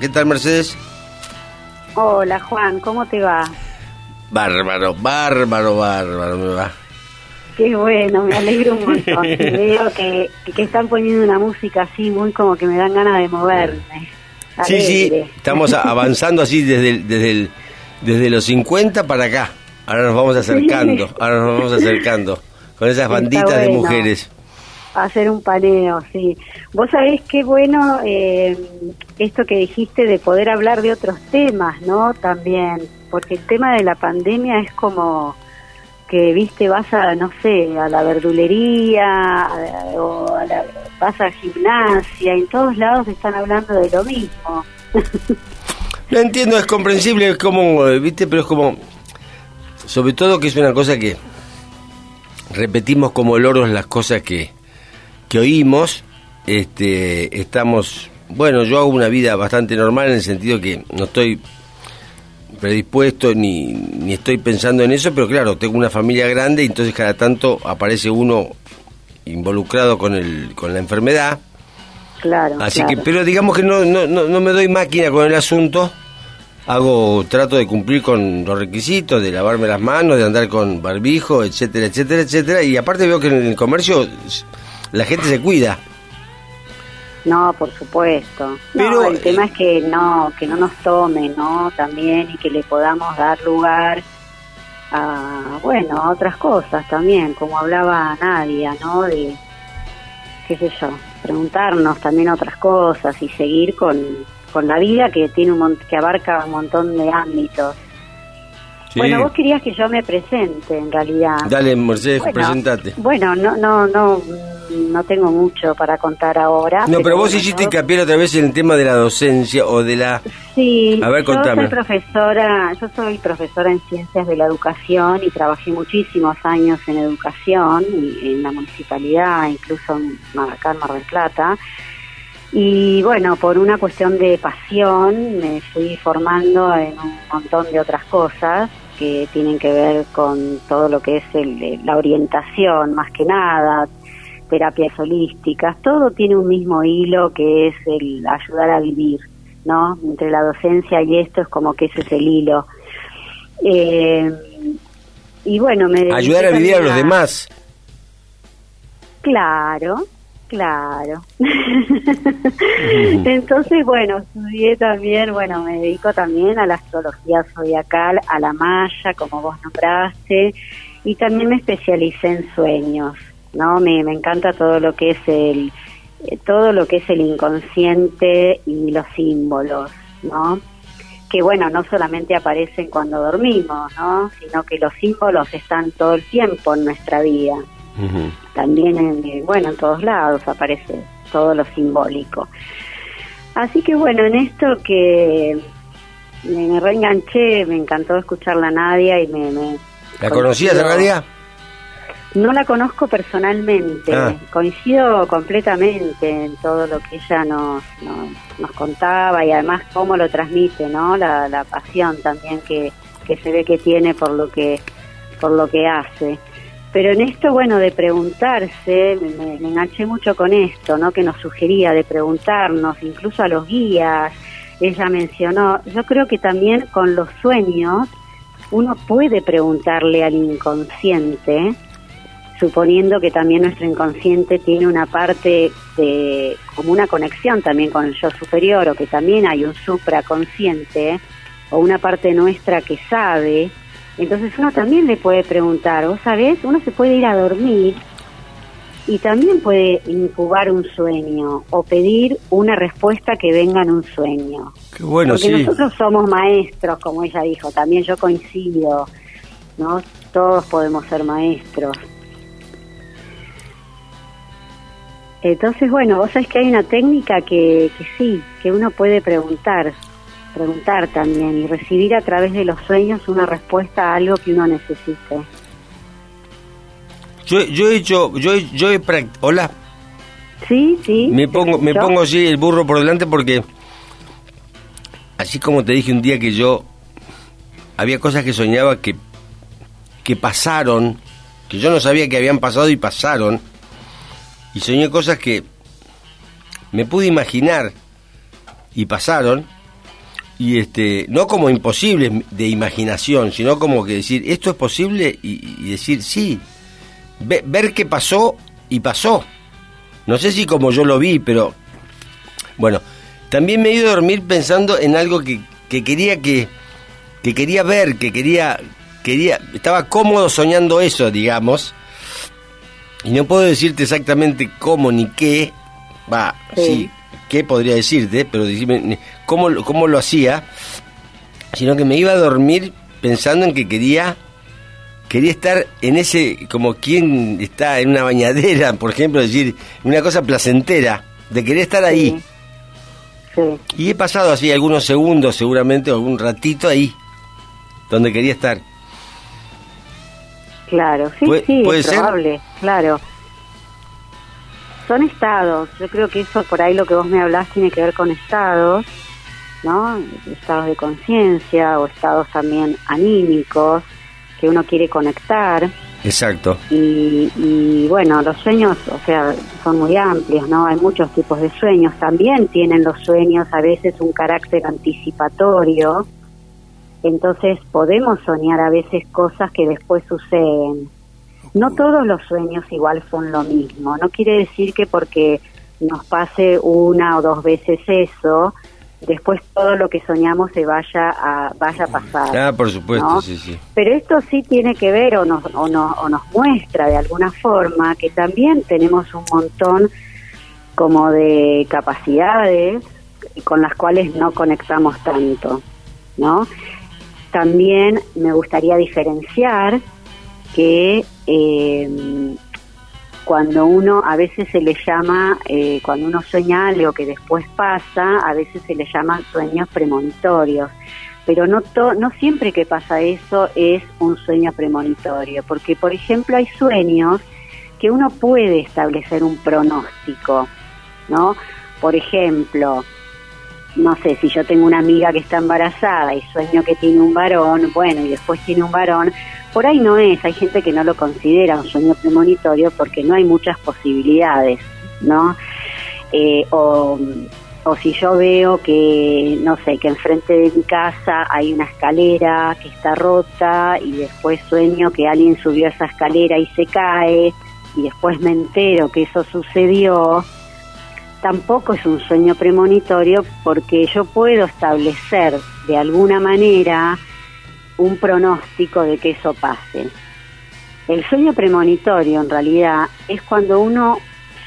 ¿Qué tal, Mercedes? Hola, Juan, ¿cómo te va? Bárbaro, bárbaro, bárbaro me va. Qué bueno, me alegro un montón. Veo que, que están poniendo una música así muy como que me dan ganas de moverme. Sí, sí, estamos avanzando así desde, desde, desde los 50 para acá. Ahora nos vamos acercando, ahora nos vamos acercando con esas banditas de mujeres. Hacer un paneo, sí. Vos sabés qué bueno eh, esto que dijiste de poder hablar de otros temas, ¿no? También, porque el tema de la pandemia es como que, viste, vas a, no sé, a la verdulería o vas a gimnasia, en todos lados están hablando de lo mismo. No entiendo, es comprensible, es como, viste, pero es como, sobre todo que es una cosa que repetimos como loros las cosas que, que oímos, este, estamos, bueno, yo hago una vida bastante normal en el sentido que no estoy predispuesto ni, ni estoy pensando en eso, pero claro, tengo una familia grande y entonces cada tanto aparece uno involucrado con, el, con la enfermedad. Claro. Así que, pero digamos que no, no, no, me doy máquina con el asunto. Hago, trato de cumplir con los requisitos, de lavarme las manos, de andar con barbijo, etcétera, etcétera, etcétera. Y aparte veo que en el comercio la gente se cuida. No, por supuesto. Pero el tema es que no, que no nos tome, ¿no? También y que le podamos dar lugar a, bueno, a otras cosas también, como hablaba Nadia, ¿no? De, qué sé yo, preguntarnos también otras cosas y seguir con, con la vida que tiene un que abarca un montón de ámbitos. Bueno, vos querías que yo me presente, en realidad. Dale, Mercedes, presentate. Bueno, no, no, no, no tengo mucho para contar ahora. No, pero, vos hiciste hincapié otra vez en el tema de la docencia o de la... Sí, a ver, yo soy profesora, yo soy profesora en ciencias de la educación y trabajé muchísimos años en educación, y en la municipalidad, incluso en Mar del Plata. Y bueno, por una cuestión de pasión me fui formando en un montón de otras cosas que tienen que ver con todo lo que es el, la orientación, más que nada, terapias holísticas, todo tiene un mismo hilo que es el ayudar a vivir, ¿no? Entre la docencia y esto es como que ese es el hilo. Eh, y bueno, me... Ayudar a vivir a los demás. Claro, claro. Entonces, bueno, estudié también, bueno, me dedico también a la astrología zodiacal, a la maya, como vos nombraste, y también me especialicé en sueños. ¿no? Me, me encanta todo lo que es el eh, todo lo que es el inconsciente y los símbolos, ¿no? Que bueno, no solamente aparecen cuando dormimos, ¿no? Sino que los símbolos están todo el tiempo en nuestra vida. También, en, eh, bueno, en todos lados aparece todo lo simbólico. Así que bueno, en esto que me, reenganché, me encantó escuchar la Nadia y me... me ¿La conocías a Nadia? No la conozco personalmente, ah. coincido completamente en todo lo que ella nos, nos, contaba y además cómo lo transmite, ¿no? La, la pasión también que, que se ve que tiene por lo que, por lo que hace. Pero en esto, bueno, de preguntarse, me, me, enganché mucho con esto, ¿no? Que nos sugería de preguntarnos, incluso a los guías, ella mencionó, yo creo que también con los sueños uno puede preguntarle al inconsciente, suponiendo que también nuestro inconsciente tiene una parte de como una conexión también con el yo superior o que también hay un supraconsciente o una parte nuestra que sabe, entonces uno también le puede preguntar, vos sabés, uno se puede ir a dormir y también puede incubar un sueño o pedir una respuesta que venga en un sueño. Qué bueno, Porque nosotros somos maestros, como ella dijo, también yo coincido, ¿no? Todos podemos ser maestros. Entonces, bueno, vos sabés que hay una técnica que, que sí, que uno puede preguntar, preguntar también y recibir a través de los sueños una respuesta a algo que uno necesite. Yo, yo he hecho, yo, yo he hola. Sí, sí. Me pongo, me pongo así el burro por delante porque, así como te dije un día que yo había cosas que soñaba que, que pasaron, que yo no sabía que habían pasado y pasaron y soñé cosas que me pude imaginar y pasaron. Y este no como imposibles de imaginación, sino como que decir esto es posible y, decir sí, ver qué pasó y pasó. No sé si como yo lo vi, pero bueno, también me he ido a dormir pensando en algo que, que quería que, que quería ver, que quería quería estaba cómodo soñando eso, digamos. Y no puedo decirte exactamente cómo ni qué, va, sí, qué podría decirte, pero decirme cómo, cómo lo hacía, sino que me iba a dormir pensando en que quería quería estar en ese, como quien está en una bañadera, por ejemplo, decir, una cosa placentera, de querer estar ahí. Sí. Y he pasado así algunos segundos, seguramente, o algún ratito ahí, donde quería estar. Claro, sí, sí, es probable, claro son estados. Yo creo que eso por ahí lo que vos me hablás tiene que ver con estados, ¿no? Estados de conciencia o estados también anímicos que uno quiere conectar. Exacto. Y, y, bueno, los sueños, o sea, son muy amplios, ¿no? Hay muchos tipos de sueños. También tienen los sueños a veces un carácter anticipatorio. Entonces podemos soñar a veces cosas que después suceden. No todos los sueños igual son lo mismo. No quiere decir que porque nos pase una o dos veces eso, después todo lo que soñamos se vaya a vaya a pasar. Ah, por supuesto, sí, sí. Pero esto sí tiene que ver o nos, o, nos, o nos muestra de alguna forma que también tenemos un montón como de capacidades con las cuales no conectamos tanto, ¿no? También me gustaría diferenciar que eh, cuando uno a veces se le llama, eh, cuando uno sueña algo que después pasa, a veces se le llaman sueños premonitorios. Pero no, no siempre que pasa eso es un sueño premonitorio, porque por ejemplo hay sueños que uno puede establecer un pronóstico, ¿no? Por ejemplo, no sé, si yo tengo una amiga que está embarazada y sueño que tiene un varón, bueno, y después tiene un varón, por ahí no es, hay gente que no lo considera un sueño premonitorio porque no hay muchas posibilidades, ¿no? Eh, o, o si yo veo que, no sé, que enfrente de mi casa hay una escalera que está rota y después sueño que alguien subió esa escalera y se cae y después me entero que eso sucedió, tampoco es un sueño premonitorio porque yo puedo establecer de alguna manera un pronóstico de que eso pase. El sueño premonitorio en realidad es cuando uno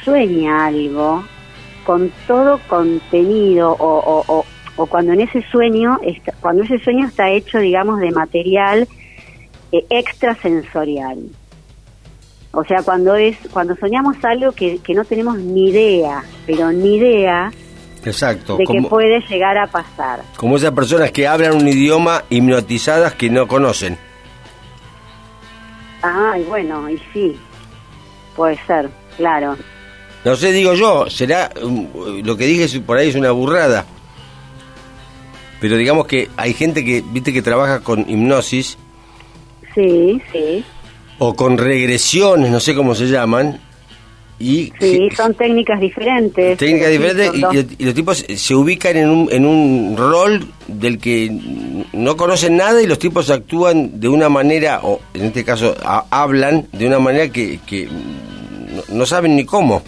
sueña algo con todo contenido o, cuando en ese sueño está, cuando ese sueño está hecho digamos de material eh, extrasensorial o sea cuando es cuando soñamos algo que, que no tenemos ni idea pero ni idea Exacto. de que puede llegar a pasar. Como esas personas que hablan un idioma hipnotizadas que no conocen. Ah, bueno, y sí, puede ser, claro. No sé, digo yo, será, um, lo que dije por ahí es una burrada. Pero digamos que hay gente que, viste, que trabaja con hipnosis. Sí, sí. O con regresiones, no sé cómo se llaman, y, sí, son técnicas diferentes. Técnicas diferentes y, los tipos se ubican en un, en un rol del que no conocen nada y los tipos actúan de una manera, o en este caso hablan de una manera que, que no, saben ni cómo.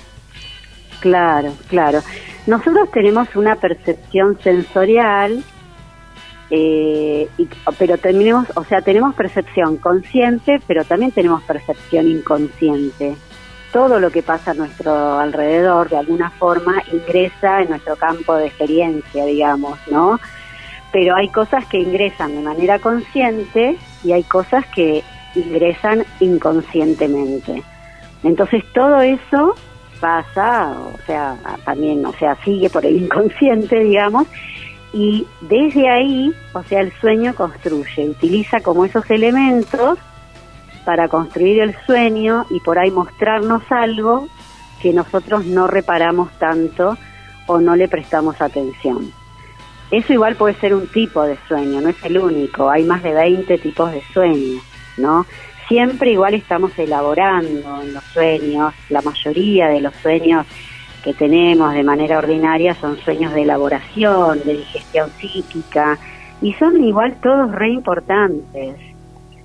Claro, claro. Nosotros tenemos una percepción sensorial, eh, pero tenemos, o sea, tenemos percepción consciente, pero también tenemos percepción inconsciente todo lo que pasa a nuestro alrededor de alguna forma ingresa en nuestro campo de experiencia, digamos, ¿no? Pero hay cosas que ingresan de manera consciente y hay cosas que ingresan inconscientemente. Entonces todo eso pasa, o sea, también, o sea, sigue por el inconsciente, digamos, y desde ahí, o sea, el sueño construye, utiliza como esos elementos para construir el sueño y por ahí mostrarnos algo que nosotros no reparamos tanto o no le prestamos atención. Eso igual puede ser un tipo de sueño, no es el único, hay más de 20 tipos de sueños, ¿no? Siempre igual estamos elaborando en los sueños, la mayoría de los sueños que tenemos de manera ordinaria son sueños de elaboración, de digestión psíquica, y son igual todos re importantes,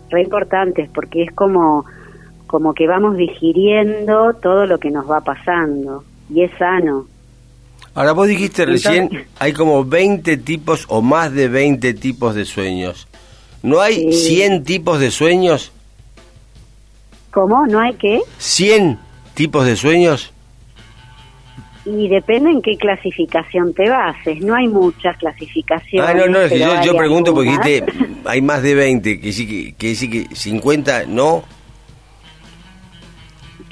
re importantes porque es como, como que vamos digiriendo todo lo que nos va pasando, y es sano. Ahora vos dijiste recién, hay como 20 tipos o más de 20 tipos de sueños. ¿No hay 100 tipos de sueños? ¿Cómo? ¿No hay qué? ¿100 tipos de sueños? Y depende en qué clasificación te bases. No hay muchas clasificaciones. Ah, no, no, yo, yo pregunto porque dijiste, hay más de 20, que sí que, sí que 50, ¿no?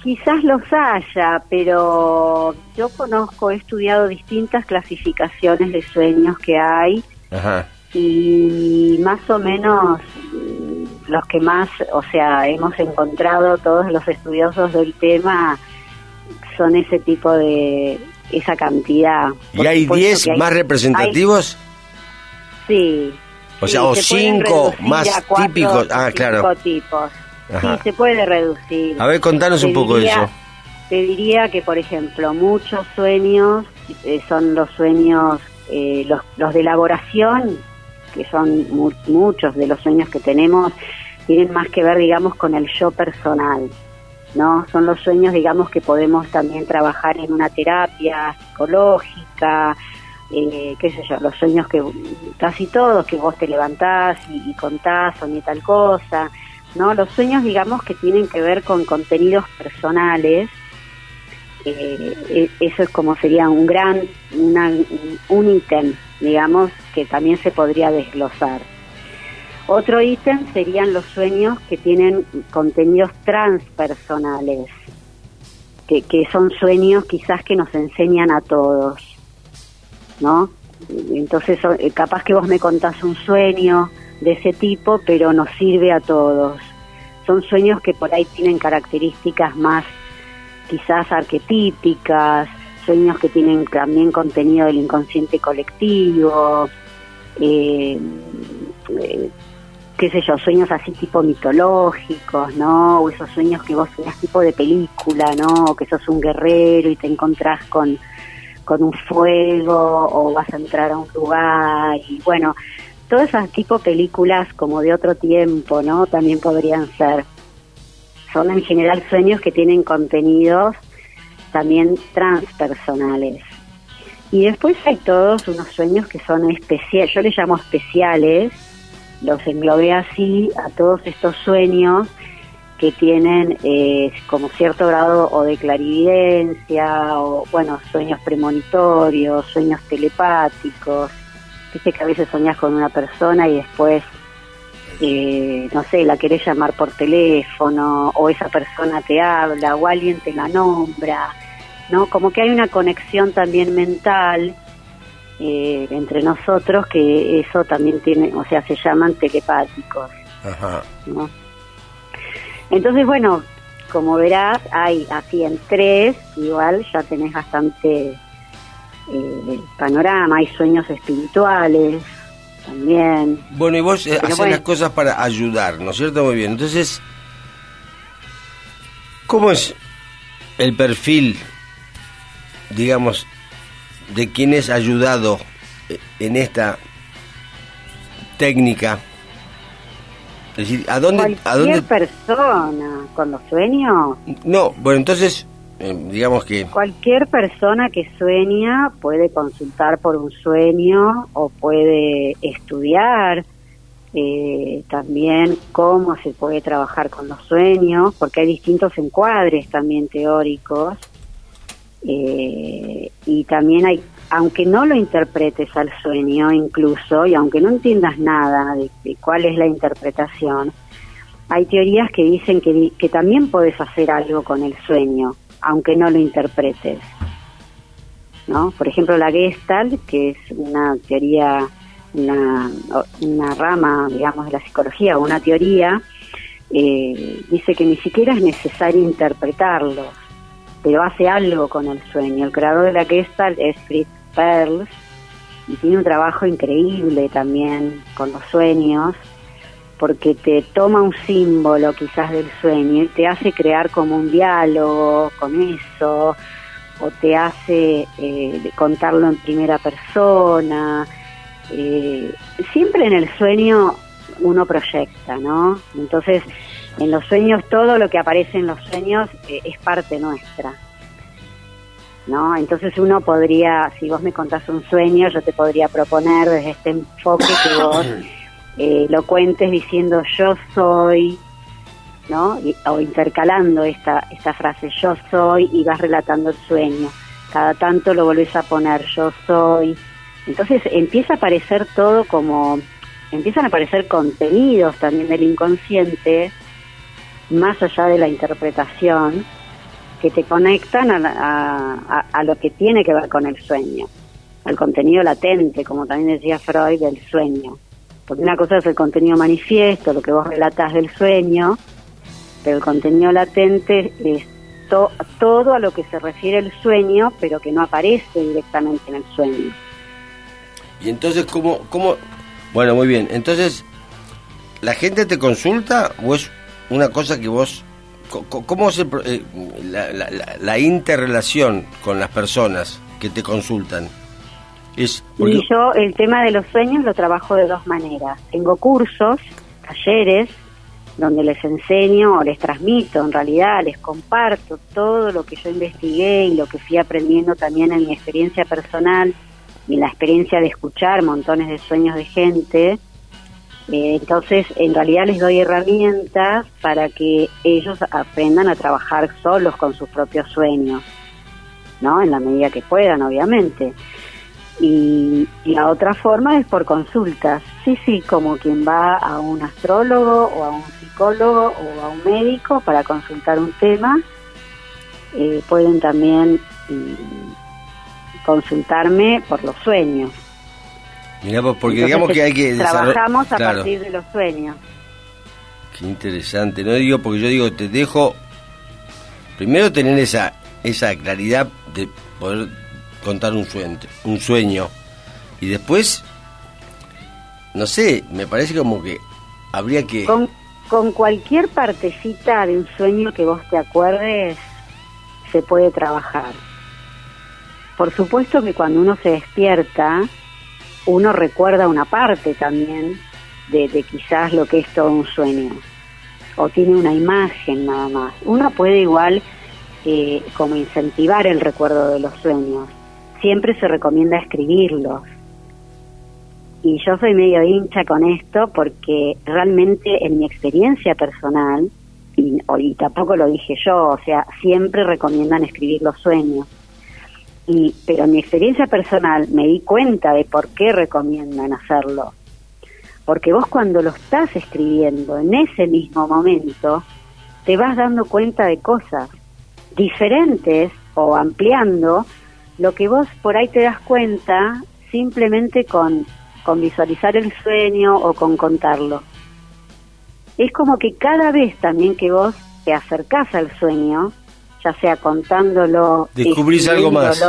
Quizás los haya, pero yo conozco, he estudiado distintas clasificaciones de sueños que hay. Ajá. Y más o menos mm, los que más, o sea, hemos encontrado todos los estudiosos del tema son ese tipo de, esa cantidad. ¿Y hay 10 más representativos? sí. O sea, o 5 más típicos. Ah, claro. tipos. Sí, se puede reducir. A ver, contanos un poco de eso. Te diría que, por ejemplo, muchos sueños eh, son los sueños, eh, los, los de elaboración, que son muchos de los sueños que tenemos, tienen más que ver, digamos, con el yo personal. ¿No? Son los sueños, digamos, que podemos también trabajar en una terapia psicológica, eh, qué sé yo, los sueños que casi todos, que vos te levantás y, contás, soñé tal cosa, ¿no? Los sueños, digamos, que tienen que ver con contenidos personales, eh, e, eso es como sería un gran, un ítem, digamos, que también se podría desglosar. Otro ítem serían los sueños que tienen contenidos transpersonales, que, que son sueños quizás que nos enseñan a todos, ¿no? Entonces, eh, capaz que vos me contás un sueño de ese tipo, pero nos sirve a todos. Son sueños que por ahí tienen características más quizás arquetípicas, sueños que tienen también contenido del inconsciente colectivo, eh, eh qué sé yo, sueños así tipo mitológicos, ¿no? O esos sueños que vos soñás tipo de película, ¿no? O que sos un guerrero y te encontrás con, con un fuego o vas a entrar a un lugar y bueno, todas esas tipo películas como de otro tiempo, ¿no? También podrían ser. Son en general sueños que tienen contenidos también transpersonales. Y después hay todos unos sueños que son especiales, yo les llamo especiales, los englobé así a todos estos sueños que tienen eh, como cierto grado o de clarividencia o bueno sueños premonitorios sueños telepáticos. Viste que a veces soñás con una persona y después eh, no sé la querés llamar por teléfono o esa persona te habla o alguien te la nombra no como que hay una conexión también mental eh, entre nosotros que eso también tiene, o sea, se llaman telepáticos. Ajá. Entonces, bueno, como verás, hay así en tres, igual ya tenés bastante eh, panorama, hay sueños espirituales también. Bueno, y vos eh, haces las cosas para ayudar, ¿no es cierto? Muy bien. Entonces, ¿cómo es el perfil, digamos, de quien es ayudado eh, en esta técnica? Es decir, ¿a dónde, ¿a dónde... persona con los sueños? No, bueno, entonces, eh, digamos que... Cualquier persona que sueña puede consultar por un sueño o puede estudiar eh, también cómo se puede trabajar con los sueños, porque hay distintos encuadres también teóricos eh, y también hay, aunque no lo interpretes al sueño incluso, y aunque no entiendas nada de, cuál es la interpretación, hay teorías que dicen que, que también puedes hacer algo con el sueño, aunque no lo interpretes. ¿no? Por ejemplo, la Gestalt, que es una teoría, una, una rama, digamos, de la psicología, una teoría, eh, dice que ni siquiera es necesario interpretarlo pero hace algo con el sueño. El creador de la Gestalt es Fritz Perls y tiene un trabajo increíble también con los sueños porque te toma un símbolo quizás del sueño y te hace crear como un diálogo con eso o te hace eh, contarlo en primera persona. Eh, siempre en el sueño uno proyecta, ¿no? Entonces, en los sueños, todo lo que aparece en los sueños eh, es parte nuestra. ¿No? Entonces uno podría, si vos me contás un sueño, yo te podría proponer desde este enfoque que vos lo cuentes diciendo yo soy, ¿no? o intercalando esta, esta frase yo soy y vas relatando el sueño. Cada tanto lo volvés a poner yo soy. Entonces empieza a aparecer todo como, empiezan a aparecer contenidos también del inconsciente, más allá de la interpretación, que te conectan a, a lo que tiene que ver con el sueño, al contenido latente, como también decía Freud, del sueño. Porque una cosa es el contenido manifiesto, lo que vos relatas del sueño, pero el contenido latente es todo a lo que se refiere el sueño, pero que no aparece directamente en el sueño. Y entonces, ¿cómo, cómo? Bueno, muy bien. Entonces, ¿la gente te consulta o es una cosa que vos... ¿Cómo es eh, la, la, interrelación con las personas que te consultan? Es Y yo el tema de los sueños lo trabajo de dos maneras. Tengo cursos, talleres, donde les enseño o les transmito, en realidad les comparto todo lo que yo investigué y lo que fui aprendiendo también en mi experiencia personal y la experiencia de escuchar montones de sueños de gente. Eh, entonces, en realidad les doy herramientas para que ellos aprendan a trabajar solos con sus propios sueños, ¿no? En la medida que puedan, obviamente. Y la otra forma es por consultas. Sí, sí, como quien va a un astrólogo o a un psicólogo o a un médico para consultar un tema. Eh, pueden también mm, consultarme por los sueños. Porque digamos que hay que... Trabajamos a partir de los sueños. Qué interesante, no digo porque yo digo, te dejo primero tener esa esa claridad de poder contar un sueño, un sueño y después no sé, me parece como que habría que con cualquier partecita de un sueño que vos te acuerdes, se puede trabajar. Por supuesto que cuando uno se despierta, uno recuerda una parte también de, quizás lo que es todo un sueño, o tiene una imagen nada más. Uno puede igual eh, como incentivar el recuerdo de los sueños. Siempre se recomienda escribirlos y yo soy medio hincha con esto porque realmente en mi experiencia personal, y, y, tampoco lo dije yo, o sea, siempre recomiendan escribir los sueños. Y, pero mi experiencia personal me di cuenta de por qué recomiendan hacerlo. Porque vos cuando lo estás escribiendo en ese mismo momento, te vas dando cuenta de cosas diferentes o ampliando lo que vos por ahí te das cuenta simplemente con con visualizar el sueño o con contarlo. Es como que cada vez también que vos te acercás al sueño, ya sea contándolo, descubrís algo más,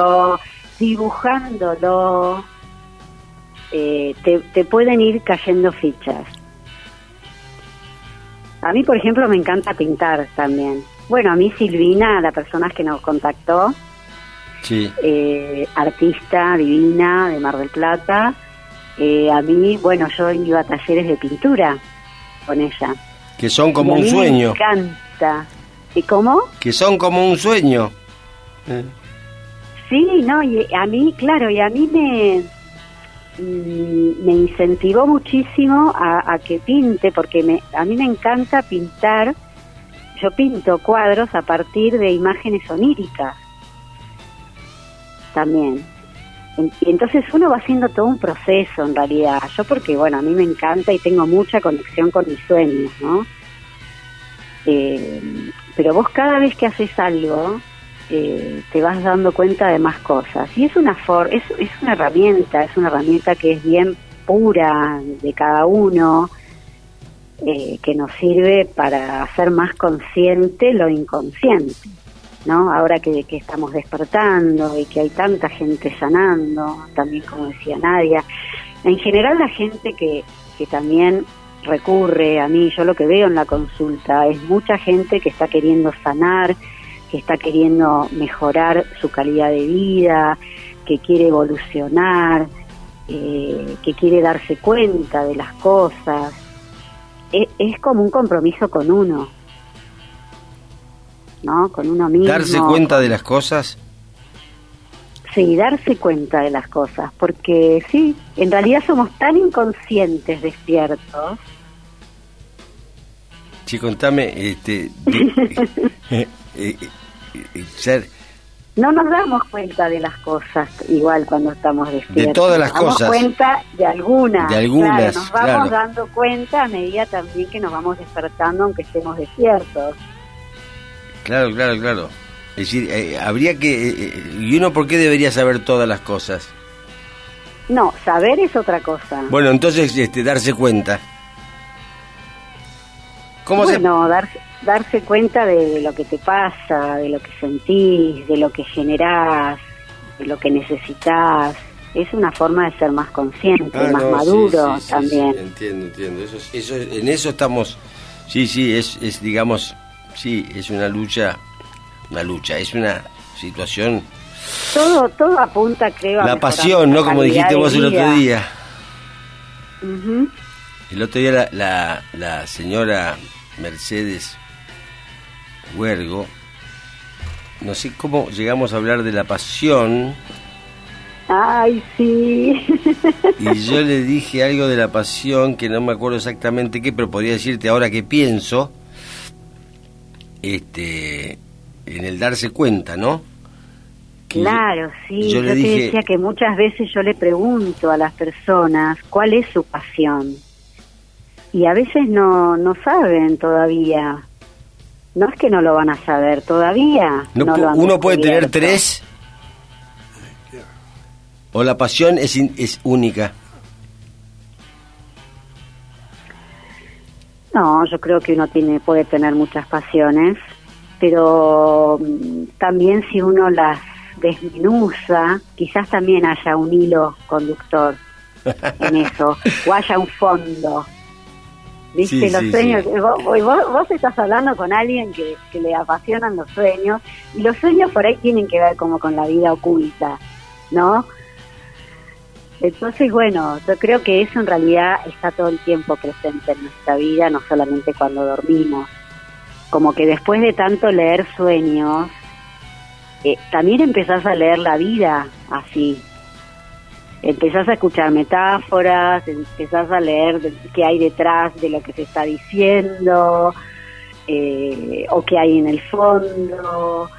dibujándolo, eh, te, te pueden ir cayendo fichas. A mí, por ejemplo, me encanta pintar también. Bueno, a mí Silvina, la persona que nos contactó, sí. eh, artista divina de Mar del Plata, eh, a mí, bueno, yo iba a talleres de pintura con ella. Que son como un sueño. Me encanta. ¿Y cómo? Que son como un sueño. Sí, no, y a mí, claro, y a mí me, mm, me incentivó muchísimo a, que pinte, porque me, a mí me encanta pintar. Yo pinto cuadros a partir de imágenes oníricas también. Y entonces uno va haciendo todo un proceso en realidad. Yo porque, bueno, a mí me encanta y tengo mucha conexión con mis sueños, ¿no? Eh, pero vos cada vez que haces algo, eh, te vas dando cuenta de más cosas. Y es una, for es, es una herramienta, es una herramienta que es bien pura de cada uno, eh, que nos sirve para hacer más consciente lo inconsciente. ¿no? Ahora que, que, estamos despertando y que hay tanta gente sanando, también como decía Nadia, en general la gente que, que también recurre a mí, yo lo que veo en la consulta es mucha gente que está queriendo sanar, que está queriendo mejorar su calidad de vida, que quiere evolucionar, eh, que quiere darse cuenta de las cosas. Es, es, como un compromiso con uno, ¿no? Con uno mismo. ¿Darse cuenta de las cosas? Sí, darse cuenta de las cosas, porque sí, en realidad somos tan inconscientes despiertos. Sí, contame, este, eh, eh, ser no nos damos cuenta de las cosas igual cuando estamos despiertos. De todas las nos damos cosas. cuenta de algunas. De algunas, nos vamos dando cuenta a medida también que nos vamos despertando, aunque estemos despiertos. Claro, claro, claro. Es decir, eh, habría que... Eh, ¿Y uno por qué debería saber todas las cosas? No, saber es otra cosa. Bueno, entonces este, darse cuenta. ¿Cómo bueno, se... darse darse cuenta de lo que te pasa, de lo que sentís, de lo que generás, de lo que necesitas. Es una forma de ser más consciente, Ah, más no, maduro sí, sí, sí, también. sí, entiendo, entiendo. Eso, es- eso, es- en eso estamos... Sí, sí, es, es, digamos, sí, es una lucha, una lucha, es una situación... Todo, todo apunta, creo, La pasión, ¿no? Como dijiste vos el otro día. El otro día la, la, la señora Mercedes Huergo, no sé cómo llegamos a hablar de la pasión, Ay, sí. y yo le dije algo de la pasión que no me acuerdo exactamente qué, pero podría decirte ahora que pienso, este, en el darse cuenta, ¿no? Que Claro, sí. yo te decía que muchas veces yo le pregunto a las personas cuál es su pasión. Y a veces no, no saben todavía. No es que no lo van a saber todavía. no no pu- lo han uno puede tener tres, o la pasión es, in- es única. No, yo creo que uno tiene puede tener muchas pasiones, pero mm, también si uno las desmenuza, quizás también haya un hilo conductor en eso, o haya un fondo. ¿Viste? Sí, los sí, sueños, sí. Vos, vos- vos estás hablando con alguien que, que le apasionan los sueños, y los sueños por ahí tienen que ver como con la vida oculta, ¿no? Entonces, bueno, yo creo que eso en realidad está todo el tiempo presente en nuestra vida, no solamente cuando dormimos. Como que después de tanto leer sueños, eh, también empezás a leer la vida así. Empezás a escuchar metáforas, empezás a leer de- qué hay detrás de lo que se está diciendo, eh, o qué hay en el fondo,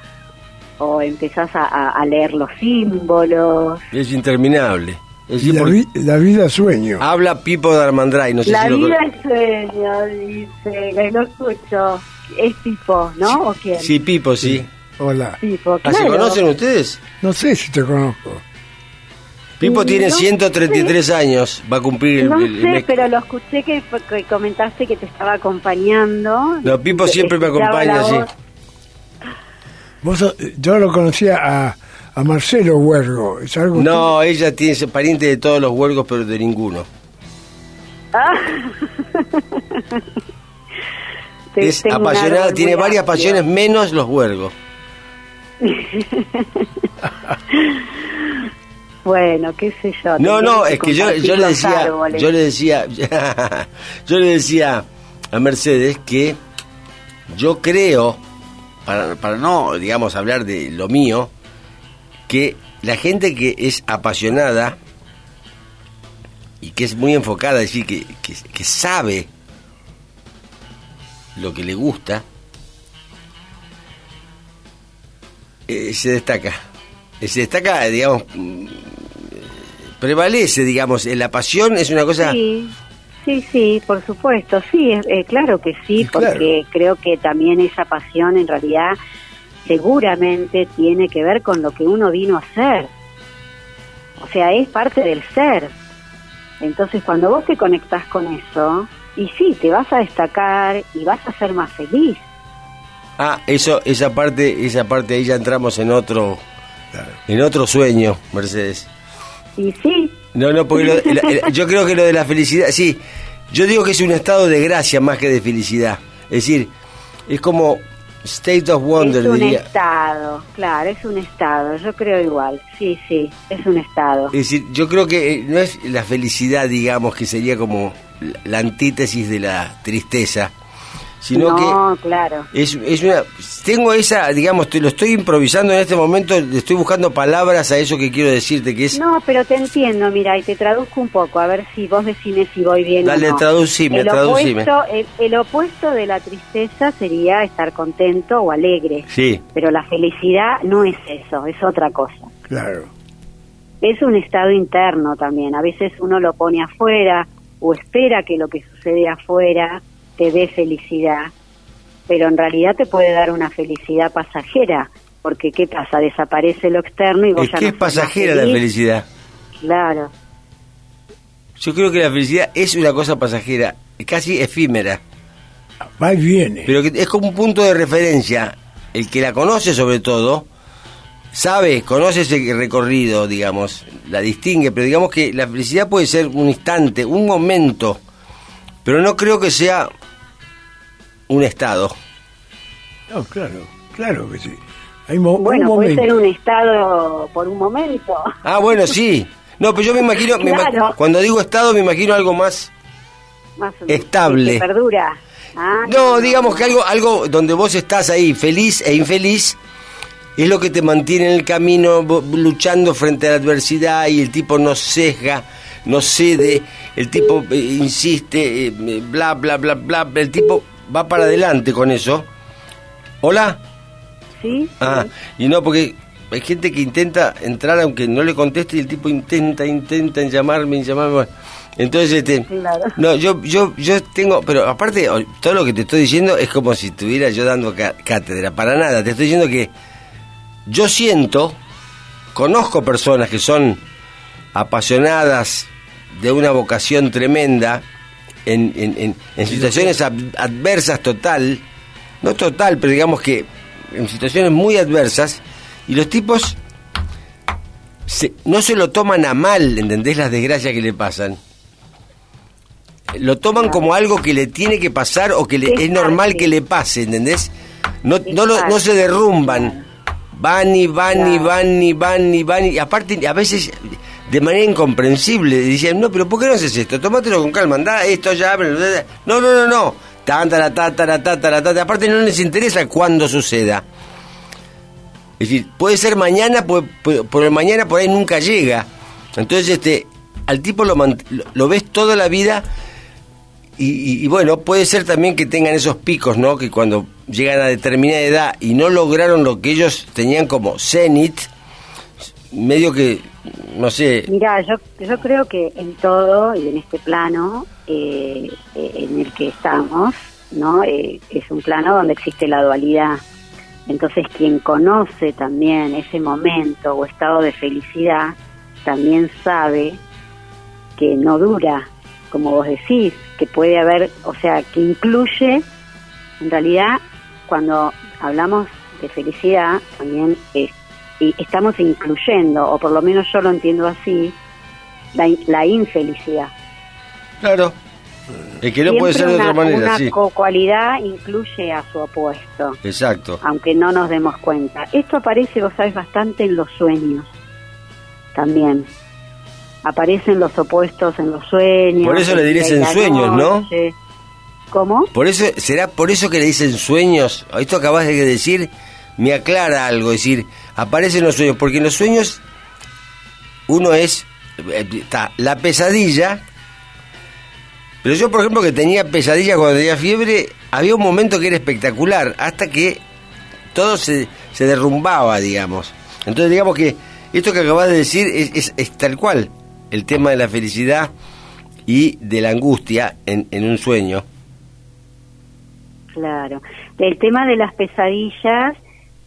o empezás a- a- a leer los símbolos. Es interminable. Es la, porque vi- la vida sueño. habla Pipo de Armandray, no sé La si lo vida es sueño, dice, que no escucho. Es tipo, ¿no? ¿O quién? Sí, Pipo, sí. Hola. ¿Ah, ¿Se conocen ustedes? No sé si te conozco. Pipo Sí, tiene no 133 años, va a cumplir el, No el- el sé, mes- pero lo escuché que, que comentaste que te estaba acompañando. No, Pipo siempre me acompaña, sí. Vos, sos- yo lo conocía a, a Marcelo Huergo. ¿Es algo No, ella tiene ese pariente de todos los huelgos, pero de ninguno. Ah. Es apasionada, tiene varias amplio. pasiones menos los huelgos. Bueno, qué sé yo. No, no, es que yo, yo le decía, árboles. yo le decía, yo le decía a Mercedes que yo creo, para, para no, digamos, hablar de lo mío, que la gente que es apasionada y que es muy enfocada, es decir, que, que, que sabe lo que le gusta, eh, se destaca. Eh, Se destaca, digamos, mm, prevalece, digamos, eh, la pasión es una cosa... Sí, sí, sí, por supuesto, sí, eh, claro que sí, claro. porque creo que también esa pasión en realidad seguramente tiene que ver con lo que uno vino a hacer. O sea, es parte del ser. Entonces, cuando vos te conectás con eso, y sí, te vas a destacar y vas a ser más feliz. Ah, eso, esa parte, esa parte ahí ya entramos en otro, Claro. en otro sueño, Mercedes. Y sí, No, no, porque lo- la- la- yo creo que lo de la felicidad, sí, yo digo que es un estado de gracia más que de felicidad. Es decir, es como State of Wonder, es un diría. estado, claro, es un estado, yo creo igual, sí, sí, es un estado. Es decir, yo creo que no es la felicidad, digamos, que sería como la antítesis de la tristeza, sino no, que claro. es, es una... Tengo esa, digamos, te lo estoy improvisando en este momento, le estoy buscando palabras a eso que quiero decirte, que es... No, pero te entiendo, mira, y te traduzco un poco, a ver si vos decime si voy bien Dale, o no. traducime, el traducime. Opuesto, el, el opuesto de la tristeza sería estar contento o alegre, Sí, pero la felicidad no es eso, es otra cosa. Claro. Es un estado interno también, a veces uno lo pone afuera o espera que lo que sucede afuera te dé felicidad, pero en realidad te puede dar una felicidad pasajera, porque ¿qué pasa? Desaparece lo externo y vos es ya que no es pasajera la felicidad. Claro. Yo creo que la felicidad es una cosa pasajera, casi efímera. Va y viene. pero que es como un punto de referencia. El que la conoce sobre todo, sabe, conoce ese recorrido, digamos, la distingue, pero digamos que la felicidad puede ser un instante, un momento, pero no creo que sea un estado. No, claro, claro que sí. Hay mo- Bueno, un puede ser un estado por un momento. Ah, bueno, sí. No, pero yo me imagino, me ima- Claro. cuando digo estado me imagino algo más... Más Estable. que perdura. Ah, No, digamos que algo, algo donde vos estás ahí feliz e infeliz es lo que te mantiene en el camino luchando frente a la adversidad y el tipo no sesga, no cede, el tipo eh, insiste, eh, bla, bla, bla, bla, el tipo va para adelante con eso. ¿Hola? Sí, Ah, y no, porque hay gente que intenta entrar aunque no le conteste y el tipo intenta, intenta en llamarme, en llamarme. Entonces, este, Claro. no, yo, yo, yo tengo, pero aparte, todo lo que te estoy diciendo es como si estuviera yo dando cátedra, para nada, te estoy diciendo que yo siento, conozco personas que son apasionadas de una vocación tremenda en, en, en- en situaciones ad- adversas total, no total, pero digamos que en situaciones muy adversas, y los tipos se- no se lo toman a mal, ¿entendés? Las desgracias que le pasan. Lo toman como algo que le tiene que pasar o que le- Es normal que le pase, ¿entendés? No, no, lo- no se derrumban. Van y van y Claro. van y van y van y aparte a veces de manera incomprensible dicen, no, pero ¿por qué no haces esto? Tómatelo con calma, anda esto ya, bla". no, no, no, no, tan, tara, ta, tara, ta, tara, ta. aparte no les interesa cuándo suceda. Es decir, puede ser mañana, por, por- el mañana por ahí nunca llega. Entonces, este, al tipo lo, lo ves toda la vida y, y- y bueno, puede ser también que tengan esos picos, ¿no? Que cuando llegan a determinada edad y no lograron lo que ellos tenían como cenit, medio que, no sé, Mira, yo, yo creo que en todo y en este plano eh, eh, en el que estamos, ¿no? Eh, es un plano donde existe la dualidad. Entonces, quien conoce también ese momento o estado de felicidad, también sabe que no dura, como vos decís, que puede haber, o sea, que incluye, en realidad, cuando hablamos de felicidad, también es- y estamos incluyendo, o por lo menos yo lo entiendo así, la, in- la infelicidad. claro, el que no puede ser de Siempre otra una, manera, una sí. co-cualidad incluye a su opuesto, Exacto. aunque no nos demos cuenta. Esto aparece, vos sabes, bastante en los sueños también. Aparecen los opuestos en los sueños. Por eso le diréis en sueños, ¿no? ¿Cómo? Por eso, será por eso que le dicen sueños. Esto acabas de decir me aclara algo, es decir, aparecen los sueños, porque en los sueños uno es eh, está la pesadilla. Pero yo, por ejemplo, que tenía pesadilla cuando tenía fiebre, había un momento que era espectacular, hasta que todo se, derrumbaba, digamos. Entonces, digamos que esto que acabas de decir es, tal cual, el tema de la felicidad y de la angustia en un sueño. Claro. El tema de las pesadillas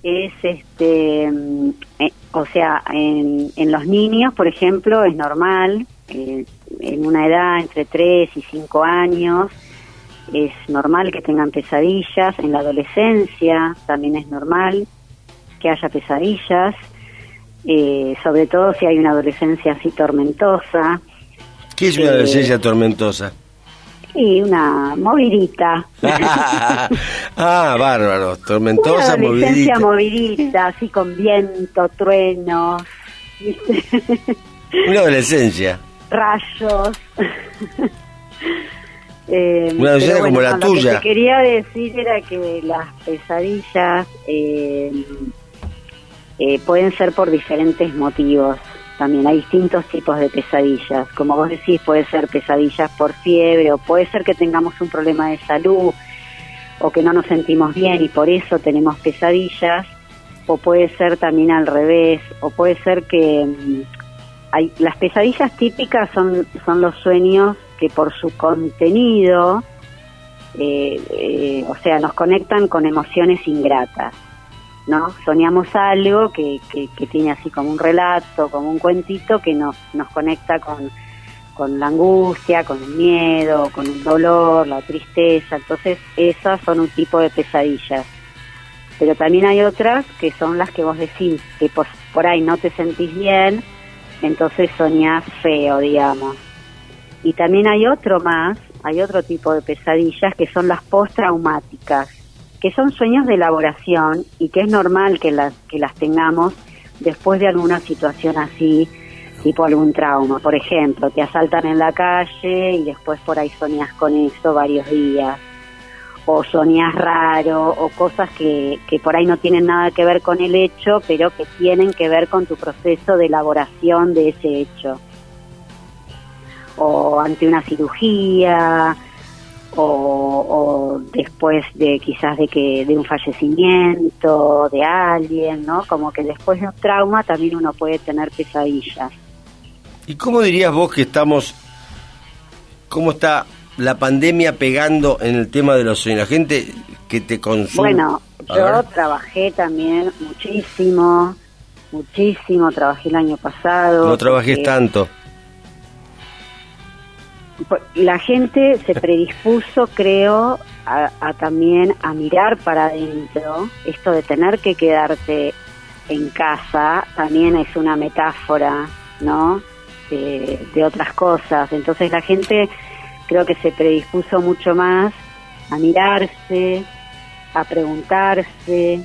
es, este, eh, o sea, en, en los niños, por ejemplo, es normal, eh, en una edad entre 3 y 5 años, es normal que tengan pesadillas, en la adolescencia también es normal que haya pesadillas, eh, sobre todo si hay una adolescencia así tormentosa. ¿Qué es una Eh, adolescencia tormentosa? Sí, una movidita. ah, bárbaro, tormentosa, una movidita. movidita, así con viento, truenos, Una adolescencia. Rayos. eh, una adolescencia como la tuya. Lo que quería decir era que las pesadillas eh, eh, pueden ser por diferentes motivos también hay distintos tipos de pesadillas. Como vos decís, puede ser pesadillas por fiebre o puede ser que tengamos un problema de salud o que no nos sentimos bien y por eso tenemos pesadillas o puede ser también al revés o puede ser que mm, hay, las pesadillas típicas son, son los sueños que por su contenido, eh, eh, o sea, nos conectan con emociones ingratas. ¿No? Soñamos algo que, que, tiene así como un relato, como un cuentito que nos, nos conecta con, con la angustia, con el miedo, con el dolor, la tristeza. Entonces, esas son un tipo de pesadillas. Pero también hay otras que son las que vos decís, que por, por ahí no te sentís bien, entonces soñás feo, digamos. Y también hay otro más, hay otro tipo de pesadillas que son las postraumáticas que son sueños de elaboración y que es normal que las, que las tengamos después de alguna situación así, tipo algún trauma. Por ejemplo, te asaltan en la calle y después por ahí soñas con eso varios días. O soñas raro, o cosas que, que por ahí no tienen nada que ver con el hecho, pero que tienen que ver con tu proceso de elaboración de ese hecho. O ante una cirugía, o, después de quizás de que de un fallecimiento de alguien, ¿no? Como que después de un trauma también uno puede tener pesadillas. ¿Y cómo dirías vos que estamos, cómo está la pandemia pegando en el tema de los sueños? La gente que te consume. Bueno, yo trabajé también muchísimo, muchísimo, trabajé el año pasado. No trabajé tanto la gente se predispuso, creo, a, también a mirar para adentro. Esto de tener que quedarte en casa también es una metáfora, ¿no? De, de otras cosas. Entonces la gente creo que se predispuso mucho más a mirarse, a preguntarse,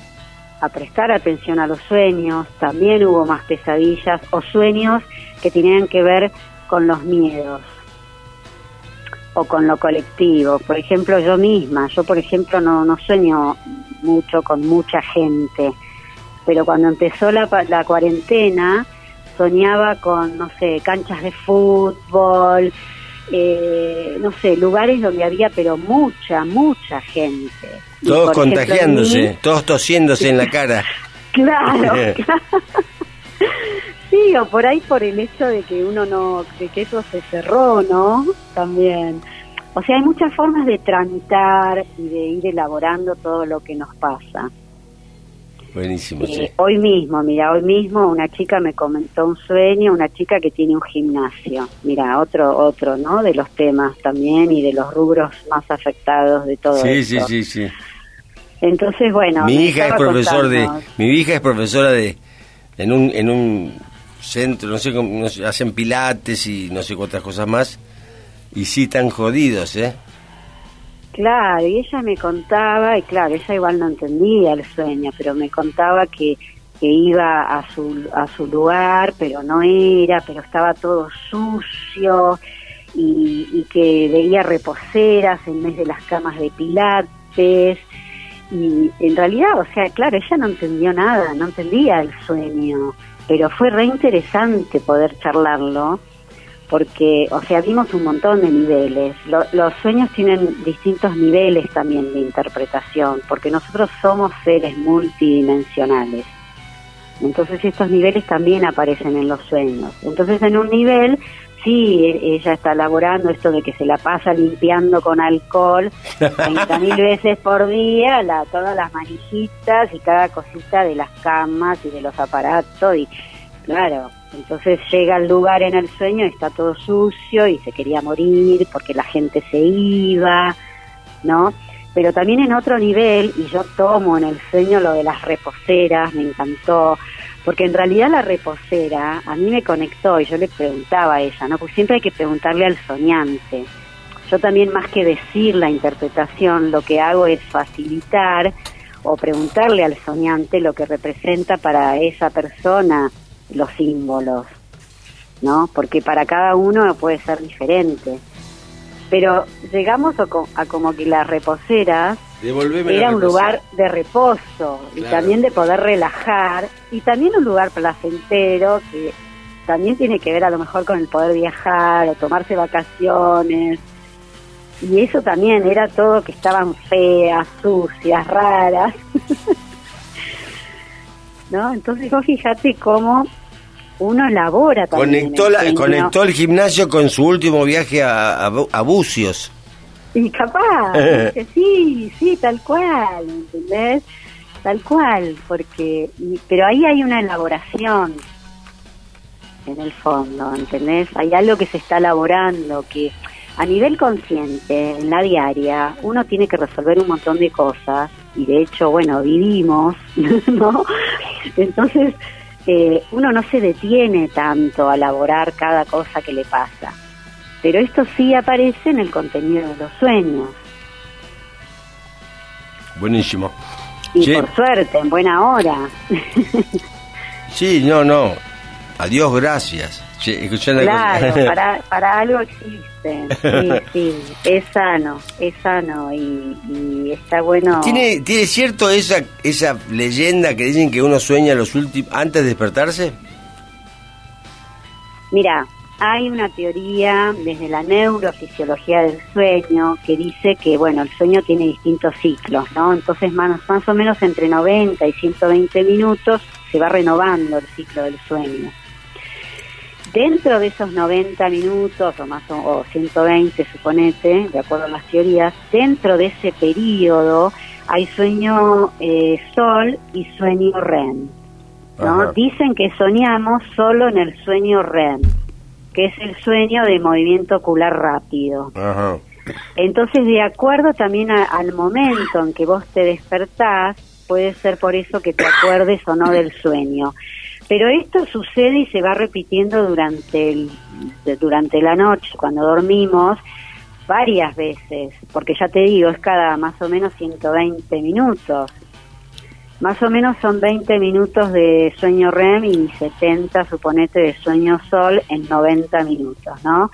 a prestar atención a los sueños. También hubo más pesadillas o sueños que tenían que ver con los miedos o con lo colectivo. Por ejemplo, yo misma, yo por ejemplo no, no sueño mucho con mucha gente, pero cuando empezó la, la cuarentena soñaba con, no sé, canchas de fútbol, eh, no sé, lugares donde había pero mucha, mucha gente. Todos contagiándose, todos tosiéndose en la cara. claro, claro. Sí, o por ahí por el hecho de que uno no, de que eso se cerró, ¿no? También. O sea, hay muchas formas de tramitar y de ir elaborando todo lo que nos pasa. Buenísimo, sí. Eh, hoy mismo, mira, hoy mismo una chica me comentó un sueño, una chica que tiene un gimnasio. Mira, otro, otro, ¿no? De los temas también y de los rubros más afectados de todo sí, Sí, sí, sí. Entonces, bueno. Mi hija es profesor de, mi hija es profesora de, en un, en un centro, no sé, cómo, hacen pilates y no sé cuántas cosas más, y sí tan jodidos, ¿eh? Claro, y ella me contaba, y claro, ella igual no entendía el sueño, pero me contaba que, que iba a su, a su lugar, pero no era, pero estaba todo sucio, y que veía reposeras en vez de las camas de pilates, y en realidad, o sea, claro, ella no entendió nada, no entendía el sueño pero fue re interesante poder charlarlo porque, o sea, vimos un montón de niveles. los sueños tienen distintos niveles también de interpretación, porque nosotros somos seres multidimensionales. Entonces estos niveles también aparecen en los sueños. Entonces en un nivel sí, e, ella está elaborando esto de que se la pasa limpiando con alcohol 30 mil veces por día, la, todas las manijitas y cada cosita de las camas y de los aparatos y claro, entonces llega al lugar en el sueño y está todo sucio y se quería morir porque la gente se iba, ¿no? Pero también en otro nivel, y yo tomo en el sueño lo de las reposeras, me encantó, porque en realidad la reposera a mí me conectó y yo le preguntaba a ella, ¿no? Porque siempre hay que preguntarle al soñante. Yo también más que decir la interpretación, lo que hago es facilitar o preguntarle al soñante lo que representa para esa persona los símbolos, ¿no? Porque para cada uno puede ser diferente. Pero llegamos a, como que las reposeras era un lugar de reposo y también de poder relajar y también un lugar placentero que también tiene que ver a lo mejor con el poder viajar o tomarse vacaciones y eso también era todo que estaban feas, sucias, raras. ¿No? Entonces vos fíjate cómo uno elabora también. Conectó, la, conectó el gimnasio con su último viaje a, a, Bucios. Y capaz, sí, sí, tal cual, ¿entendés? Tal cual, porque, pero ahí hay una elaboración en el fondo, ¿entendés? Hay algo que se está elaborando, que a nivel consciente, en la diaria, uno tiene que resolver un montón de cosas y de hecho, bueno, vivimos, ¿no? Entonces, eh, uno no se detiene tanto a elaborar cada cosa que le pasa. Pero esto sí aparece en el contenido de los sueños. Buenísimo. Y por suerte, en buena hora. sí, no, no. Adiós, gracias. claro, para, para algo existe. Sí, sí, es sano, es sano y, está bueno. ¿Tiene, ¿Tiene cierto esa, esa leyenda que dicen que uno sueña los últimos antes de despertarse? Mira, hay una teoría desde la neurofisiología del sueño que dice que, bueno, el sueño tiene distintos ciclos, ¿no? Entonces, más, más o menos entre 90 y 120 minutos se va renovando el ciclo del sueño. Dentro de esos 90 minutos o más o, 120, suponete, de acuerdo a las teorías, dentro de ese periodo hay sueño eh, sol y sueño REM. ¿no? Dicen que soñamos solo en el sueño REM, que es el sueño de movimiento ocular rápido. Entonces, de acuerdo también al momento en que vos te despertás, puede ser por eso que te acuerdes o no del sueño. Pero esto sucede y se va repitiendo durante, el, durante la noche, cuando dormimos, varias veces, porque ya te digo, es cada más o menos 120 minutos. Más o menos son 20 minutos de sueño REM y 70, suponete, de sueño sol en 90 minutos, ¿no?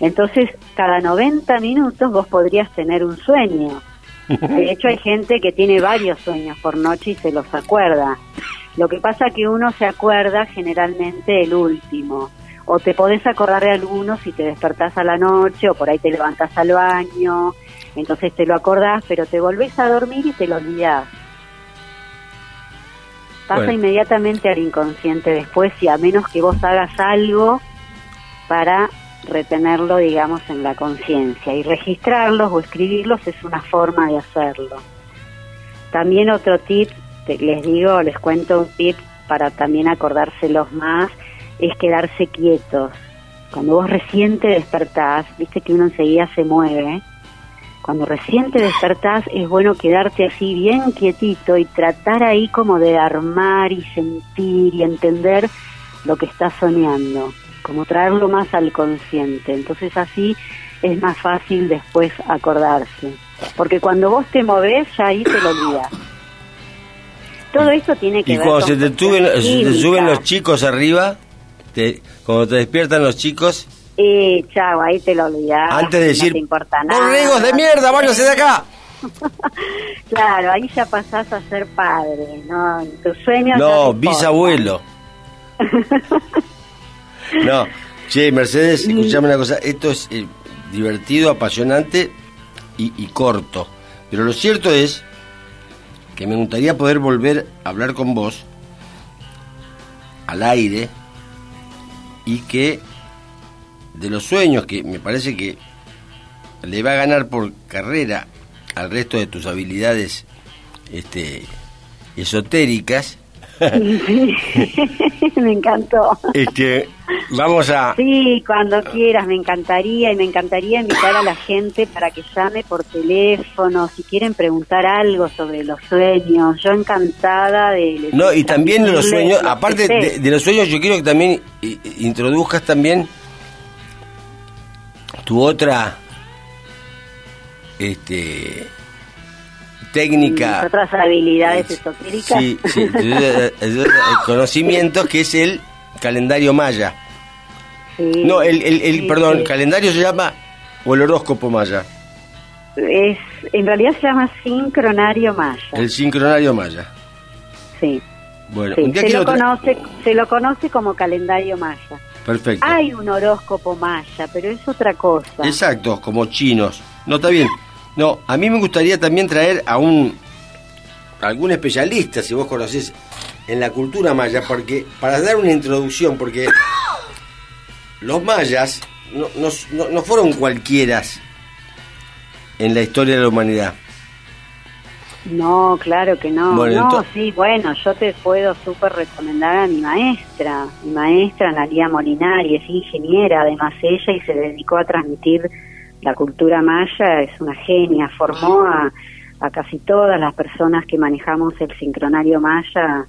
Entonces, cada 90 minutos vos podrías tener un sueño. De hecho, hay gente que tiene varios sueños por noche y se los acuerda. Lo que pasa que uno se acuerda generalmente el último. O te podés acordar de algunos si te despertás a la noche o por ahí te levantás al baño. Entonces te lo acordás, pero te volvés a dormir y te lo olvidás. Pasa inmediatamente al inconsciente después y a menos que vos hagas algo para retenerlo, digamos, en la conciencia. Y registrarlos o escribirlos es una forma de hacerlo. También otro tip les digo, les cuento un tip para también acordárselos más, es quedarse quietos. Cuando vos recién te despertás, viste que uno enseguida se mueve, cuando recién te despertás es bueno quedarte así bien quietito y tratar ahí como de armar y sentir y entender lo que estás soñando, como traerlo más al consciente. Entonces así es más fácil después acordarse. Porque cuando vos te movés, ya ahí te lo olvidas. Todo eso tiene que ver cuando se te, suben los chicos arriba, te, cuando te despiertan los chicos... Eh, chao, ahí te lo olvidás. Antes de decir, no de mierda, váyanse de acá! claro, ahí ya pasás a ser padre, ¿no? En tus sueños... No, bisabuelo. no, che, Mercedes, escuchame una cosa, esto es eh, divertido, apasionante y, y corto. Pero lo cierto es que me gustaría poder volver a hablar con vos al aire y que de los sueños que me parece que le va a ganar por carrera al resto de tus habilidades este esotéricas. Me encantó. Este, vamos a... Sí, cuando quieras, me encantaría y me encantaría invitar a la gente para que llame por teléfono, si quieren preguntar algo sobre los sueños, yo encantada de... No, y también de los sueños, aparte de, los sueños, yo quiero que también introduzcas también tu otra este técnica. otras habilidades esotéricas. Sí, sí, el conocimiento que es el calendario maya. no, el, el, perdón, calendario se llama o el horóscopo maya. Es, en realidad se llama sincronario maya. El sincronario maya. Sí. Bueno, se, lo conoce, se lo conoce como calendario maya. Perfecto. Hay un horóscopo maya, pero es otra cosa. Exacto, como chinos. No, está bien. No, a mí me gustaría también traer a un algún especialista, si vos conocés, en la cultura maya, porque para dar una introducción, porque los mayas no, no, no fueron cualquiera en la historia de la humanidad. No, claro que no. no, sí, bueno, yo te puedo súper recomendar a mi maestra. Mi maestra, Analia Molinari, es ingeniera, además ella, y se dedicó a transmitir la cultura maya, es una genia, formó a, a casi todas las personas que manejamos el sincronario maya.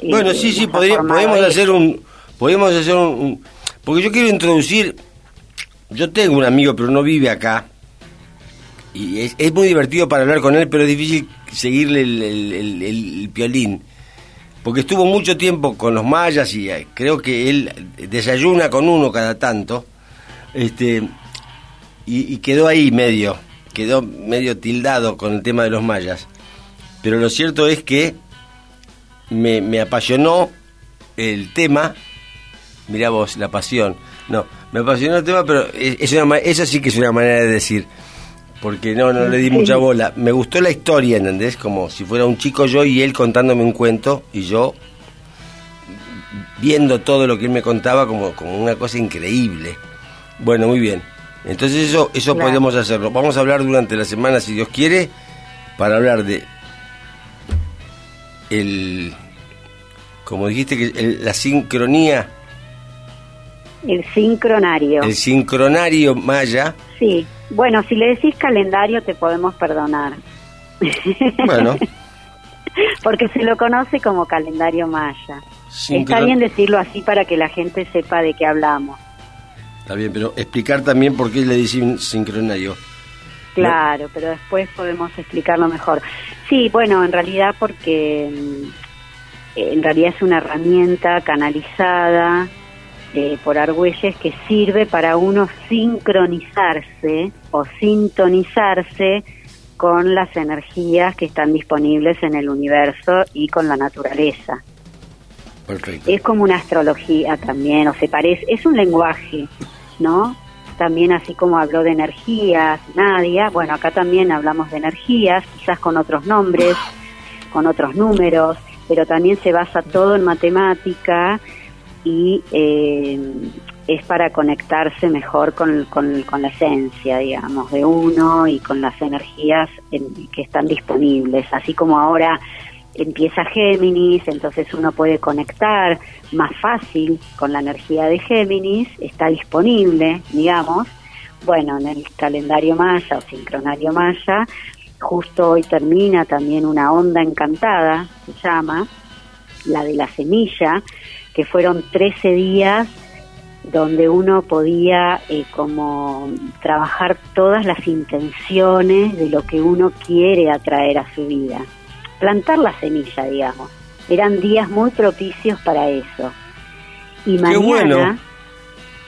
Bueno, sí, sí, podemos hacer un... Podemos hacer un... Porque yo quiero introducir... Yo tengo un amigo, pero no vive acá y es, muy divertido para hablar con él, pero es difícil seguirle el, el, piolín. Porque estuvo mucho tiempo con los mayas y eh, creo que él desayuna con uno cada tanto. Este, y, quedó ahí medio, quedó medio tildado con el tema de los mayas. Pero lo cierto es que me, apasionó el tema. Mirá vos, la pasión. No, me apasionó el tema, pero es, una, eso sí que es una manera de decir porque no, no le di mucha bola. Me gustó la historia, ¿entendés? Como si fuera un chico yo y él contándome un cuento y yo viendo todo lo que él me contaba como, como una cosa increíble. Bueno, muy bien. Entonces eso, eso podemos hacerlo. Vamos a hablar durante la semana, si Dios quiere, para hablar de el, como dijiste, que la sincronía. El sincronario. El sincronario maya. Sí bueno, si le decís calendario te podemos perdonar. Bueno. Porque se lo conoce como calendario maya. Está bien decirlo así para que la gente sepa de qué hablamos. Está bien, pero explicar también por qué le dicen sincronario. Claro, pero después podemos explicarlo mejor. Sí, bueno, en realidad porque mm, en realidad es una herramienta canalizada eh, por Argüelles que sirve para uno sincronizarse o sintonizarse con las energías que están disponibles en el universo y con la naturaleza. Es como una astrología también, o se parece, es un lenguaje, ¿no? También así como habló de energías, Nadia, bueno, acá también hablamos de energías, quizás con otros nombres, con otros números, pero también se basa todo en matemática y eh, es para conectarse mejor con, con, la esencia, digamos, de uno y con las energías que están disponibles. Así como ahora empieza Géminis, entonces uno puede conectar más fácil con la energía de Géminis, está disponible, digamos. Bueno, en el calendario maya o sincronario maya, justo hoy termina también una onda encantada, se llama, la de la semilla, que fueron 13 días donde uno podía eh, como trabajar todas las intenciones de lo que uno quiere atraer a su vida. Plantar la semilla, digamos. Eran días muy propicios para eso. Y mañana...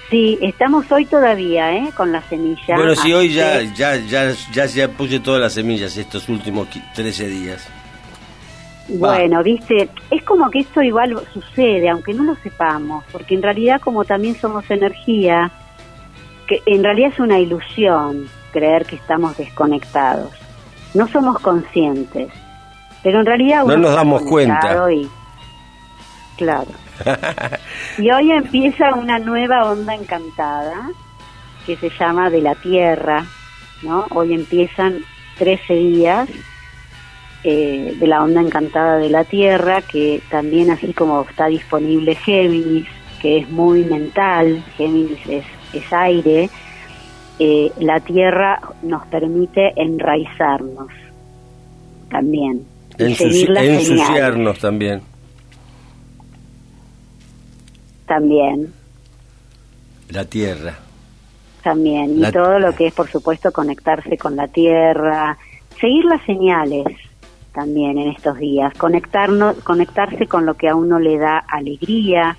Sí, estamos hoy todavía, ¿eh? Con la semilla. Bueno, sí, hoy ya, ya, ya, ya, ya puse todas las semillas estos últimos 13 días. Bueno, viste, es como que esto igual sucede, aunque no lo sepamos, porque en realidad como también somos energía, que en realidad es una ilusión creer que estamos desconectados. No somos conscientes, pero en realidad no nos damos cuenta. Y, claro. y hoy empieza una nueva onda encantada que se llama de la Tierra, ¿no? Hoy empiezan 13 días eh, de la onda encantada de la Tierra, que también así como está disponible Géminis, que es muy mental, Géminis es, es aire, eh, la Tierra nos permite enraizarnos también. ensuciarnos también. También. La Tierra. también, y todo lo que es, por supuesto, conectarse con la tierra, seguir las señales también en estos días, conectarnos, conectarse con lo que a uno le da alegría.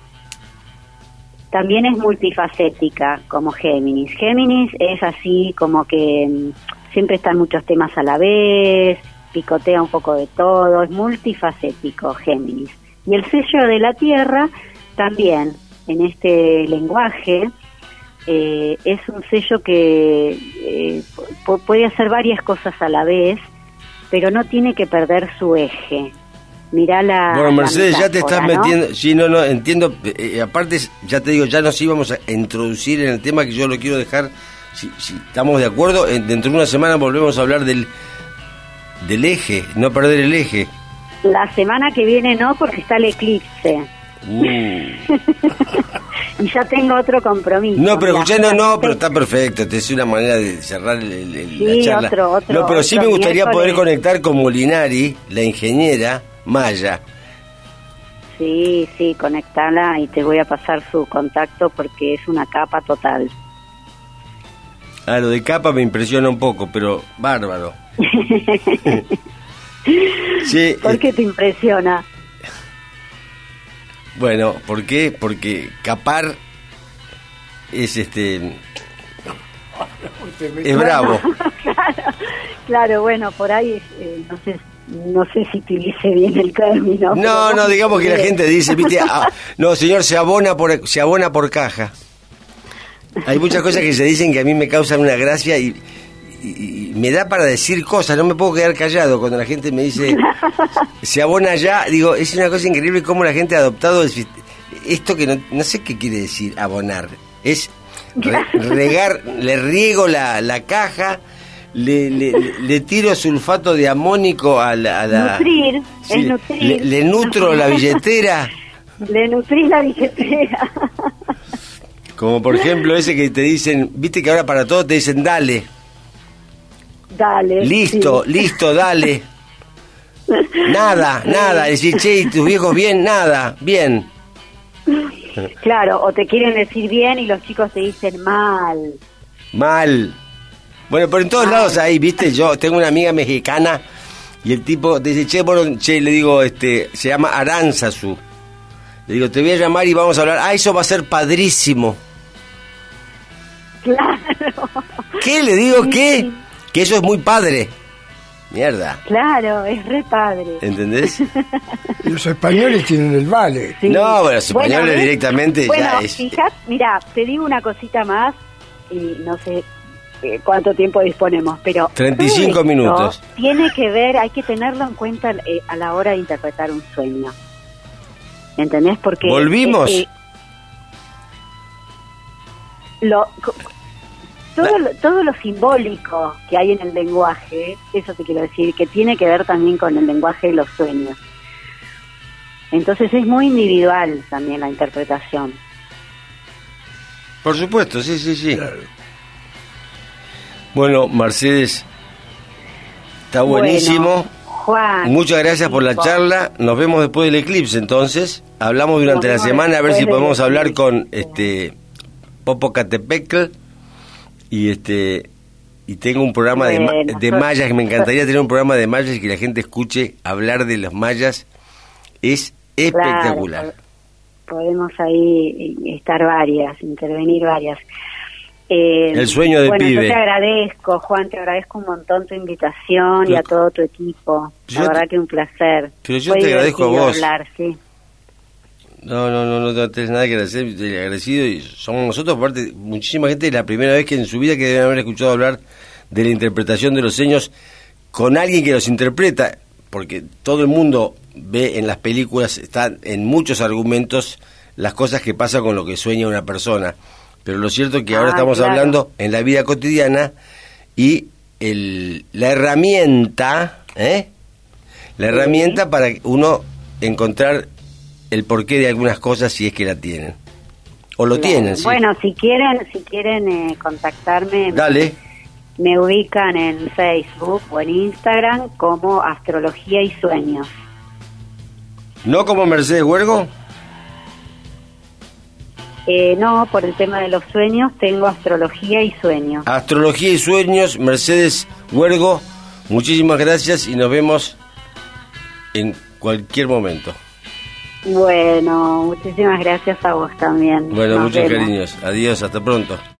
También es multifacética como Géminis. Géminis es así como que mm, siempre están muchos temas a la vez, picotea un poco de todo, es multifacético Géminis. Y el sello de la Tierra también en este lenguaje eh, es un sello que eh, puede hacer varias cosas a la vez, pero no tiene que perder su eje. Mirá la. Bueno, Mercedes, ya te estás metiendo. Sí, no, no, entiendo. Eh, aparte, ya te digo, ya nos íbamos a introducir en el tema que yo lo quiero dejar. Si, si estamos de acuerdo, dentro de una semana volvemos a hablar del, del eje, no perder el eje. La semana que viene no, porque está el eclipse. Uh. y ya tengo otro compromiso. No, pero no, no, pero está perfecto. Es una manera de cerrar el, la charla. Otro, otro, no, pero sí me gustaría poder conectar con Molinari, la ingeniera Maya. Sí, sí, conectala y te voy a pasar su contacto porque es una capa total. Ah, lo de capa me impresiona un poco, pero bárbaro. sí, ¿Por qué te impresiona? Bueno, ¿por qué? Porque capar es este es bravo. claro, bueno, por ahí eh, no sé no sé si utilice bien el término. No, no, digamos que la gente dice, viste, ah, no, señor, se abona por se abona por caja. Hay muchas cosas que se dicen que a mí me causan una gracia y, y, me da para decir cosas, no me puedo quedar callado cuando la gente me dice, se abona ya, digo, es una cosa increíble cómo la gente ha adoptado esto que no, sé qué quiere decir abonar, es regar, le riego la, la caja, le, le, tiro sulfato de amónico a la... nutrir, es nutrir. Le, nutro la billetera. Le nutrís la billetera. Como por ejemplo ese que te dicen, viste que ahora para todo te dicen dale. Dale. Listo, listo, dale. nada, nada. Decir, che, tus viejos bien, nada, bien. Claro, o te quieren decir bien y los chicos te dicen mal. Mal. Bueno, pero en todos lados ahí, viste, yo tengo una amiga mexicana y el tipo dice, che, bueno, che, le digo, este, se llama Aranzazu. Le digo, te voy a llamar y vamos a hablar. Ah, eso va a ser padrísimo. Claro. ¿Qué? Le digo, ¿qué? Que eso es muy padre. Mierda. Claro, es re padre. ¿Entendés? los españoles tienen el vale. No, bueno, los españoles directamente ya es. mira, te digo una cosita más y no sé eh, cuánto tiempo disponemos, pero 35 minutos. Tiene que ver, hay que tenerlo en cuenta eh, a la hora de interpretar un sueño. ¿Entendés? Porque volvimos. Eh, lo todo, lo, todo lo simbólico que hay en el lenguaje, eso te quiero decir, que tiene que ver también con el lenguaje de los sueños. Entonces es muy individual también la interpretación. Por supuesto, sí, sí, sí. Bueno, Mercedes, está buenísimo. Juan, Muchas gracias por la charla. Nos vemos después del eclipse, entonces. Hablamos durante la semana a ver si podemos hablar con este Popo Catepecl y este y tengo un programa de, de mayas que me encantaría tener un programa de mayas y que la gente escuche hablar de los mayas es espectacular podemos ahí estar varias intervenir varias eh, el sueño de bueno, pibe. Yo te agradezco, Juan, te agradezco un montón tu invitación y a todo tu equipo. La verdad que un placer. Pero yo te agradezco a vos. Hablar, sí. No, no, no, no, tienes nada que agradecer, agradecido y somos nosotros, aparte, muchísima gente, la primera vez que en su vida que deben haber escuchado hablar de la interpretación de los sueños con alguien que los interpreta, porque todo el mundo ve en las películas, están en muchos argumentos las cosas que pasan con lo que sueña una persona, pero lo cierto es que ahora ah, estamos hablando en la vida cotidiana y el, la herramienta, ¿eh? La herramienta para uno encontrar el porqué de algunas cosas si es que la tienen. O lo tienen, sí. Bueno, si quieren, si quieren eh, contactarme, Dale. Me, ubican en Facebook o en Instagram como Astrología y Sueños. ¿No como Mercedes Huergo? Eh, no, por el tema de los sueños, tengo astrología y sueños. Astrología y sueños, Mercedes Huergo, muchísimas gracias y nos vemos en cualquier momento. Bueno, muchísimas gracias a vos también. Bueno, muchos cariños. Adiós, hasta pronto.